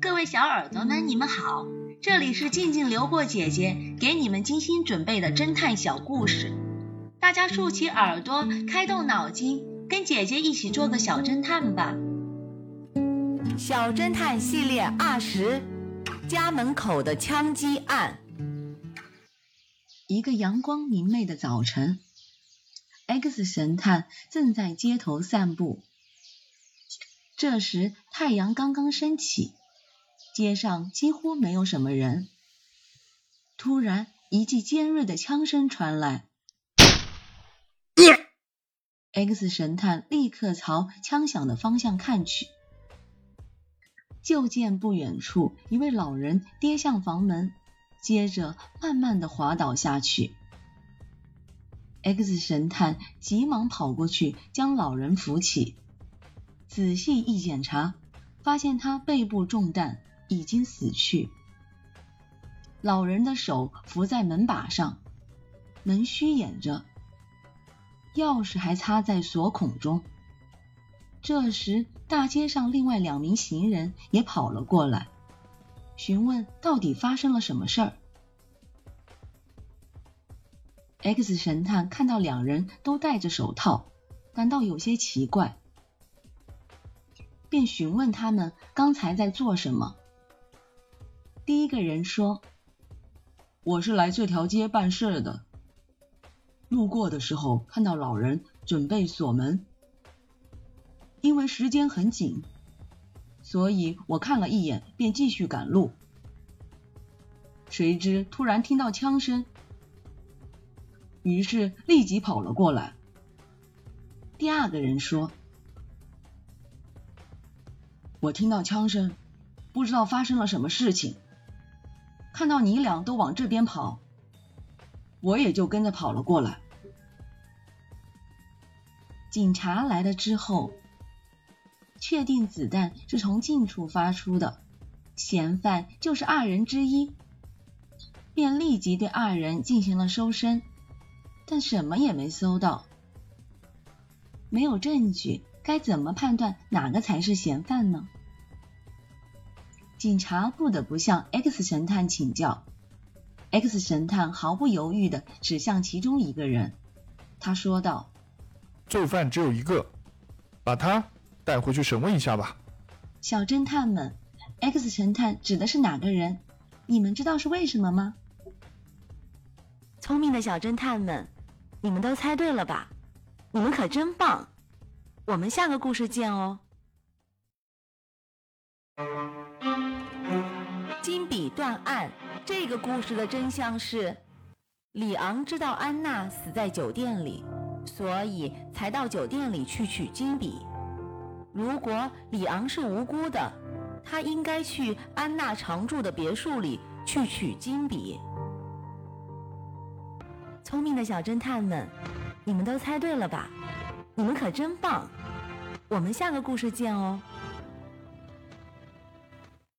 各位小耳朵们，你们好，这里是静静流过姐姐给你们精心准备的侦探小故事，大家竖起耳朵，开动脑筋，跟姐姐一起做个小侦探吧。小侦探系列二十，家门口的枪击案。一个阳光明媚的早晨，X 神探正在街头散步。这时太阳刚刚升起，街上几乎没有什么人。突然，一记尖锐的枪声传来，X 神探立刻朝枪响的方向看去。就见不远处一位老人跌向房门，接着慢慢的滑倒下去。X 神探急忙跑过去将老人扶起，仔细一检查，发现他背部中弹，已经死去。老人的手扶在门把上，门虚掩着，钥匙还插在锁孔中。这时，大街上另外两名行人也跑了过来，询问到底发生了什么事儿。X 神探看到两人都戴着手套，感到有些奇怪，便询问他们刚才在做什么。第一个人说：“我是来这条街办事的，路过的时候看到老人准备锁门。”因为时间很紧，所以我看了一眼，便继续赶路。谁知突然听到枪声，于是立即跑了过来。第二个人说：“我听到枪声，不知道发生了什么事情，看到你俩都往这边跑，我也就跟着跑了过来。”警察来了之后。确定子弹是从近处发出的，嫌犯就是二人之一，便立即对二人进行了搜身，但什么也没搜到。没有证据，该怎么判断哪个才是嫌犯呢？警察不得不向 X 神探请教。X 神探毫不犹豫的指向其中一个人，他说道：“罪犯只有一个，把他。”带回去审问一下吧，小侦探们，X 神探指的是哪个人？你们知道是为什么吗？聪明的小侦探们，你们都猜对了吧？你们可真棒！我们下个故事见哦。断案这个故事的真相是，里昂知道安娜死在酒店里，所以才到酒店里去取金笔。如果里昂是无辜的，他应该去安娜常住的别墅里去取金笔。聪明的小侦探们，你们都猜对了吧？你们可真棒！我们下个故事见哦。